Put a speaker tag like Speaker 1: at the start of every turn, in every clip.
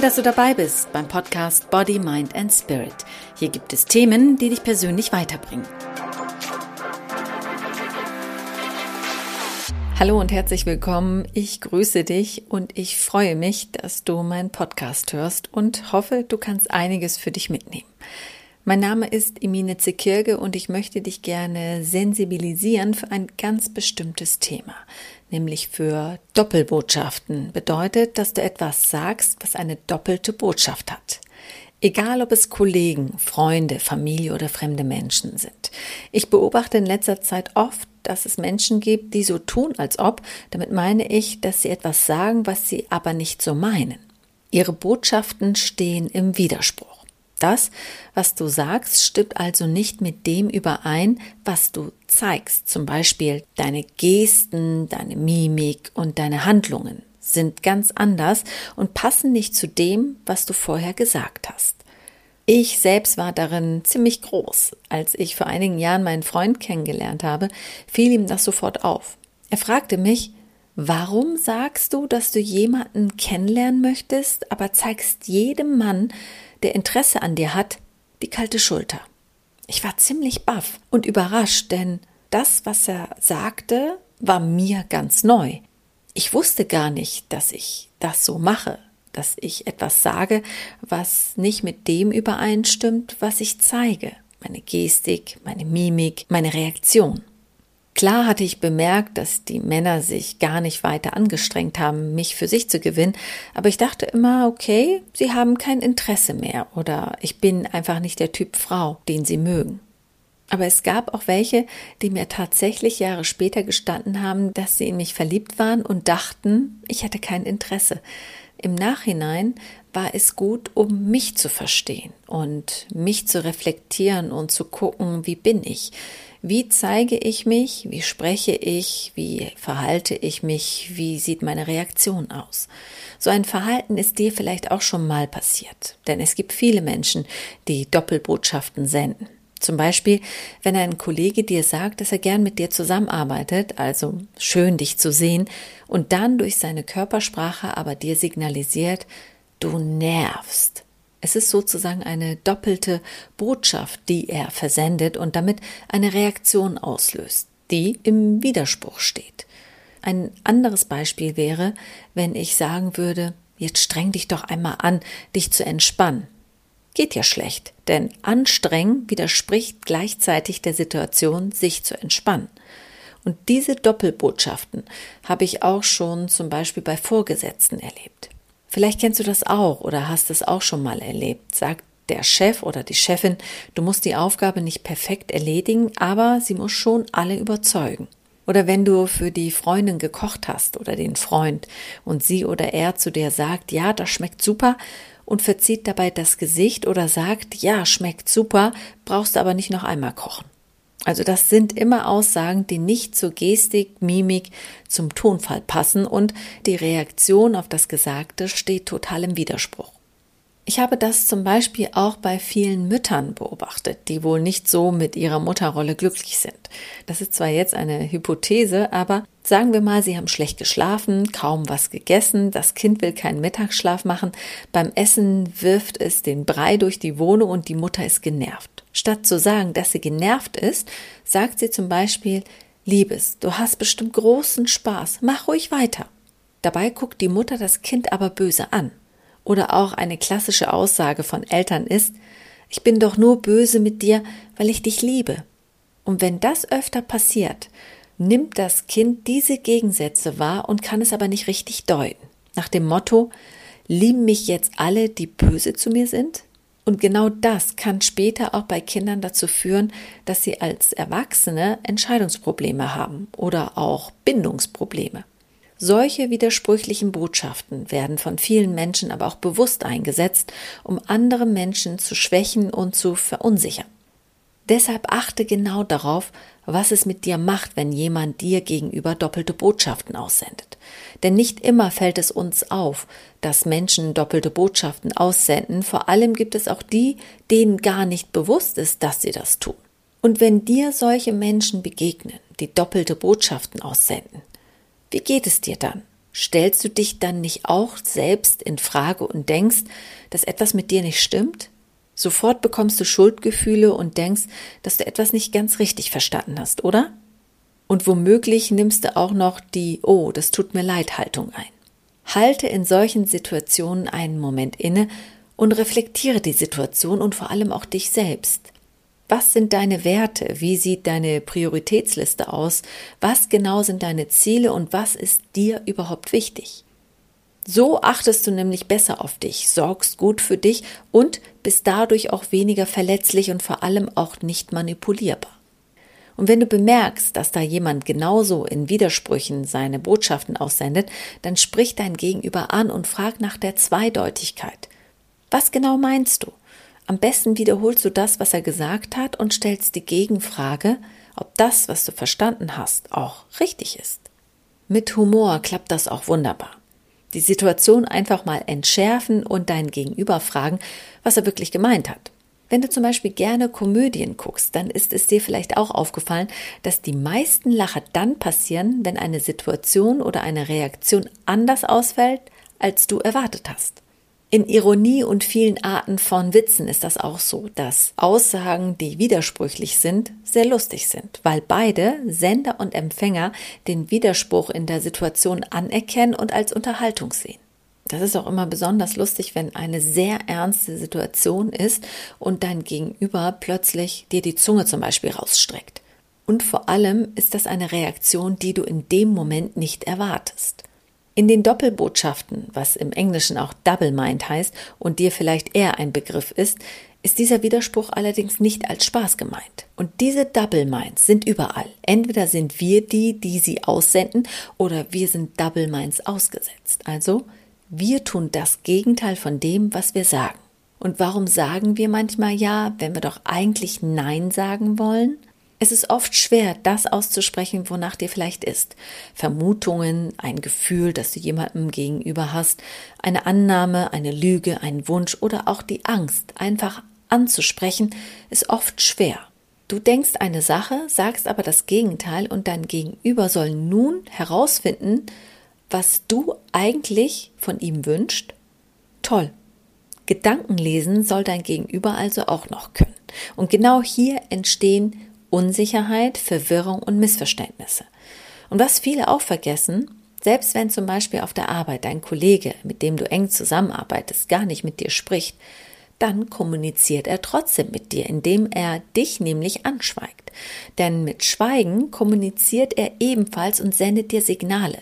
Speaker 1: Toll, dass du dabei bist beim Podcast Body, Mind and Spirit. Hier gibt es Themen, die dich persönlich weiterbringen. Hallo und herzlich willkommen. Ich grüße dich und ich freue mich, dass du meinen Podcast hörst und hoffe, du kannst einiges für dich mitnehmen. Mein Name ist Emine Zekirge und ich möchte dich gerne sensibilisieren für ein ganz bestimmtes Thema, nämlich für Doppelbotschaften. Bedeutet, dass du etwas sagst, was eine doppelte Botschaft hat. Egal, ob es Kollegen, Freunde, Familie oder fremde Menschen sind. Ich beobachte in letzter Zeit oft, dass es Menschen gibt, die so tun, als ob. Damit meine ich, dass sie etwas sagen, was sie aber nicht so meinen. Ihre Botschaften stehen im Widerspruch. Das, was du sagst, stimmt also nicht mit dem überein, was du zeigst. Zum Beispiel deine Gesten, deine Mimik und deine Handlungen sind ganz anders und passen nicht zu dem, was du vorher gesagt hast. Ich selbst war darin ziemlich groß. Als ich vor einigen Jahren meinen Freund kennengelernt habe, fiel ihm das sofort auf. Er fragte mich, Warum sagst du, dass du jemanden kennenlernen möchtest, aber zeigst jedem Mann, der Interesse an dir hat, die kalte Schulter. Ich war ziemlich baff und überrascht, denn das, was er sagte, war mir ganz neu. Ich wusste gar nicht, dass ich das so mache, dass ich etwas sage, was nicht mit dem übereinstimmt, was ich zeige. Meine Gestik, meine Mimik, meine Reaktion. Klar hatte ich bemerkt, dass die Männer sich gar nicht weiter angestrengt haben, mich für sich zu gewinnen, aber ich dachte immer, okay, sie haben kein Interesse mehr oder ich bin einfach nicht der Typ Frau, den sie mögen. Aber es gab auch welche, die mir tatsächlich Jahre später gestanden haben, dass sie in mich verliebt waren und dachten, ich hätte kein Interesse. Im Nachhinein war es gut, um mich zu verstehen und mich zu reflektieren und zu gucken, wie bin ich? Wie zeige ich mich? Wie spreche ich? Wie verhalte ich mich? Wie sieht meine Reaktion aus? So ein Verhalten ist dir vielleicht auch schon mal passiert, denn es gibt viele Menschen, die Doppelbotschaften senden. Zum Beispiel, wenn ein Kollege dir sagt, dass er gern mit dir zusammenarbeitet, also schön dich zu sehen, und dann durch seine Körpersprache aber dir signalisiert, du nervst. Es ist sozusagen eine doppelte Botschaft, die er versendet und damit eine Reaktion auslöst, die im Widerspruch steht. Ein anderes Beispiel wäre, wenn ich sagen würde, jetzt streng dich doch einmal an, dich zu entspannen. Geht ja schlecht, denn anstrengen widerspricht gleichzeitig der Situation, sich zu entspannen. Und diese Doppelbotschaften habe ich auch schon zum Beispiel bei Vorgesetzten erlebt. Vielleicht kennst du das auch oder hast es auch schon mal erlebt. Sagt der Chef oder die Chefin, du musst die Aufgabe nicht perfekt erledigen, aber sie muss schon alle überzeugen. Oder wenn du für die Freundin gekocht hast oder den Freund und sie oder er zu dir sagt, ja, das schmeckt super und verzieht dabei das Gesicht oder sagt, ja, schmeckt super, brauchst aber nicht noch einmal kochen. Also das sind immer Aussagen, die nicht zur Gestik, Mimik, zum Tonfall passen und die Reaktion auf das Gesagte steht total im Widerspruch. Ich habe das zum Beispiel auch bei vielen Müttern beobachtet, die wohl nicht so mit ihrer Mutterrolle glücklich sind. Das ist zwar jetzt eine Hypothese, aber sagen wir mal, sie haben schlecht geschlafen, kaum was gegessen, das Kind will keinen Mittagsschlaf machen, beim Essen wirft es den Brei durch die Wohnung und die Mutter ist genervt. Statt zu sagen, dass sie genervt ist, sagt sie zum Beispiel, Liebes, du hast bestimmt großen Spaß, mach ruhig weiter. Dabei guckt die Mutter das Kind aber böse an. Oder auch eine klassische Aussage von Eltern ist, ich bin doch nur böse mit dir, weil ich dich liebe. Und wenn das öfter passiert, nimmt das Kind diese Gegensätze wahr und kann es aber nicht richtig deuten. Nach dem Motto, lieben mich jetzt alle, die böse zu mir sind? Und genau das kann später auch bei Kindern dazu führen, dass sie als Erwachsene Entscheidungsprobleme haben oder auch Bindungsprobleme. Solche widersprüchlichen Botschaften werden von vielen Menschen aber auch bewusst eingesetzt, um andere Menschen zu schwächen und zu verunsichern. Deshalb achte genau darauf, was es mit dir macht, wenn jemand dir gegenüber doppelte Botschaften aussendet. Denn nicht immer fällt es uns auf, dass Menschen doppelte Botschaften aussenden, vor allem gibt es auch die, denen gar nicht bewusst ist, dass sie das tun. Und wenn dir solche Menschen begegnen, die doppelte Botschaften aussenden, wie geht es dir dann? Stellst du dich dann nicht auch selbst in Frage und denkst, dass etwas mit dir nicht stimmt? Sofort bekommst du Schuldgefühle und denkst, dass du etwas nicht ganz richtig verstanden hast, oder? Und womöglich nimmst du auch noch die Oh, das tut mir leid Haltung ein. Halte in solchen Situationen einen Moment inne und reflektiere die Situation und vor allem auch dich selbst. Was sind deine Werte? Wie sieht deine Prioritätsliste aus? Was genau sind deine Ziele und was ist dir überhaupt wichtig? So achtest du nämlich besser auf dich, sorgst gut für dich und bist dadurch auch weniger verletzlich und vor allem auch nicht manipulierbar. Und wenn du bemerkst, dass da jemand genauso in Widersprüchen seine Botschaften aussendet, dann sprich dein Gegenüber an und frag nach der Zweideutigkeit. Was genau meinst du? Am besten wiederholst du das, was er gesagt hat und stellst die Gegenfrage, ob das, was du verstanden hast, auch richtig ist. Mit Humor klappt das auch wunderbar. Die Situation einfach mal entschärfen und dein Gegenüber fragen, was er wirklich gemeint hat. Wenn du zum Beispiel gerne Komödien guckst, dann ist es dir vielleicht auch aufgefallen, dass die meisten Lacher dann passieren, wenn eine Situation oder eine Reaktion anders ausfällt, als du erwartet hast. In Ironie und vielen Arten von Witzen ist das auch so, dass Aussagen, die widersprüchlich sind, sehr lustig sind, weil beide, Sender und Empfänger, den Widerspruch in der Situation anerkennen und als Unterhaltung sehen. Das ist auch immer besonders lustig, wenn eine sehr ernste Situation ist und dein Gegenüber plötzlich dir die Zunge zum Beispiel rausstreckt. Und vor allem ist das eine Reaktion, die du in dem Moment nicht erwartest. In den Doppelbotschaften, was im Englischen auch Double Mind heißt und dir vielleicht eher ein Begriff ist, ist dieser Widerspruch allerdings nicht als Spaß gemeint. Und diese Double Minds sind überall. Entweder sind wir die, die sie aussenden, oder wir sind Double Minds ausgesetzt. Also, wir tun das Gegenteil von dem, was wir sagen. Und warum sagen wir manchmal ja, wenn wir doch eigentlich Nein sagen wollen? Es ist oft schwer, das auszusprechen, wonach dir vielleicht ist. Vermutungen, ein Gefühl, das du jemandem gegenüber hast, eine Annahme, eine Lüge, ein Wunsch oder auch die Angst, einfach anzusprechen, ist oft schwer. Du denkst eine Sache, sagst aber das Gegenteil und dein Gegenüber soll nun herausfinden, was du eigentlich von ihm wünscht? Toll. Gedankenlesen soll dein Gegenüber also auch noch können. Und genau hier entstehen Unsicherheit, Verwirrung und Missverständnisse. Und was viele auch vergessen, selbst wenn zum Beispiel auf der Arbeit dein Kollege, mit dem du eng zusammenarbeitest, gar nicht mit dir spricht, dann kommuniziert er trotzdem mit dir, indem er dich nämlich anschweigt. Denn mit Schweigen kommuniziert er ebenfalls und sendet dir Signale.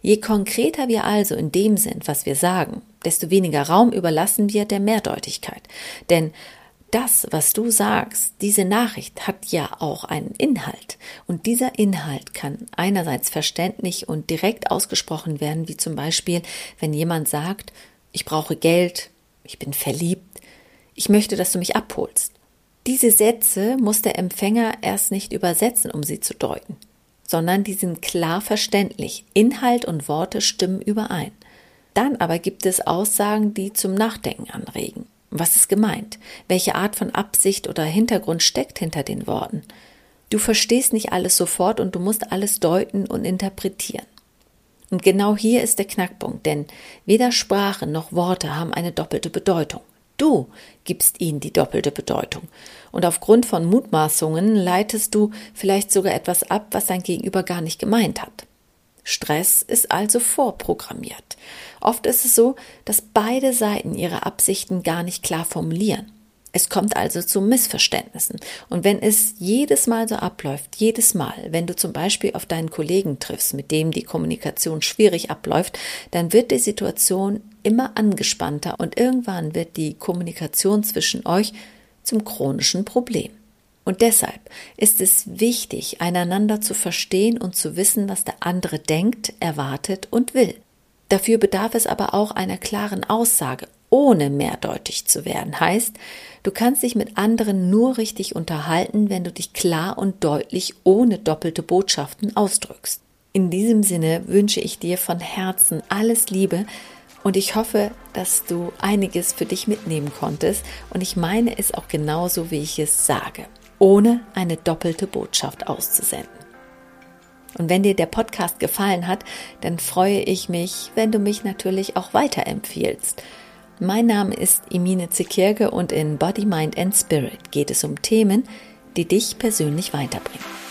Speaker 1: Je konkreter wir also in dem sind, was wir sagen, desto weniger Raum überlassen wir der Mehrdeutigkeit. Denn das, was du sagst, diese Nachricht hat ja auch einen Inhalt. Und dieser Inhalt kann einerseits verständlich und direkt ausgesprochen werden, wie zum Beispiel, wenn jemand sagt, ich brauche Geld, ich bin verliebt, ich möchte, dass du mich abholst. Diese Sätze muss der Empfänger erst nicht übersetzen, um sie zu deuten, sondern die sind klar verständlich. Inhalt und Worte stimmen überein. Dann aber gibt es Aussagen, die zum Nachdenken anregen. Was ist gemeint? Welche Art von Absicht oder Hintergrund steckt hinter den Worten? Du verstehst nicht alles sofort und du musst alles deuten und interpretieren. Und genau hier ist der Knackpunkt, denn weder Sprache noch Worte haben eine doppelte Bedeutung. Du gibst ihnen die doppelte Bedeutung. Und aufgrund von Mutmaßungen leitest du vielleicht sogar etwas ab, was dein Gegenüber gar nicht gemeint hat. Stress ist also vorprogrammiert. Oft ist es so, dass beide Seiten ihre Absichten gar nicht klar formulieren. Es kommt also zu Missverständnissen. Und wenn es jedes Mal so abläuft, jedes Mal, wenn du zum Beispiel auf deinen Kollegen triffst, mit dem die Kommunikation schwierig abläuft, dann wird die Situation immer angespannter und irgendwann wird die Kommunikation zwischen euch zum chronischen Problem. Und deshalb ist es wichtig, einander zu verstehen und zu wissen, was der andere denkt, erwartet und will. Dafür bedarf es aber auch einer klaren Aussage, ohne mehrdeutig zu werden. Heißt, du kannst dich mit anderen nur richtig unterhalten, wenn du dich klar und deutlich ohne doppelte Botschaften ausdrückst. In diesem Sinne wünsche ich dir von Herzen alles Liebe und ich hoffe, dass du einiges für dich mitnehmen konntest und ich meine es auch genauso, wie ich es sage ohne eine doppelte Botschaft auszusenden. Und wenn dir der Podcast gefallen hat, dann freue ich mich, wenn du mich natürlich auch weiterempfiehlst. Mein Name ist Imine Zekirke und in Body, Mind and Spirit geht es um Themen, die dich persönlich weiterbringen.